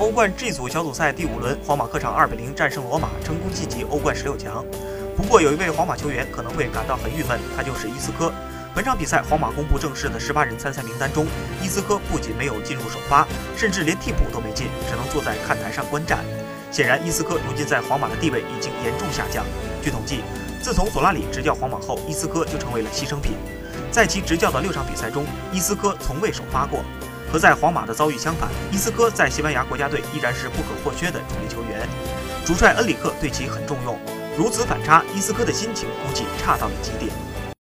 欧冠 G 组小组赛第五轮，皇马客场2比0战胜罗马，成功晋级欧冠十六强。不过，有一位皇马球员可能会感到很郁闷，他就是伊斯科。本场比赛，皇马公布正式的十八人参赛名单中，伊斯科不仅没有进入首发，甚至连替补都没进，只能坐在看台上观战。显然，伊斯科如今在皇马的地位已经严重下降。据统计，自从索拉里执教皇马后，伊斯科就成为了牺牲品。在其执教的六场比赛中，伊斯科从未首发过。和在皇马的遭遇相反，伊斯科在西班牙国家队依然是不可或缺的主力球员。主帅恩里克对其很重用，如此反差，伊斯科的心情估计差到了极点。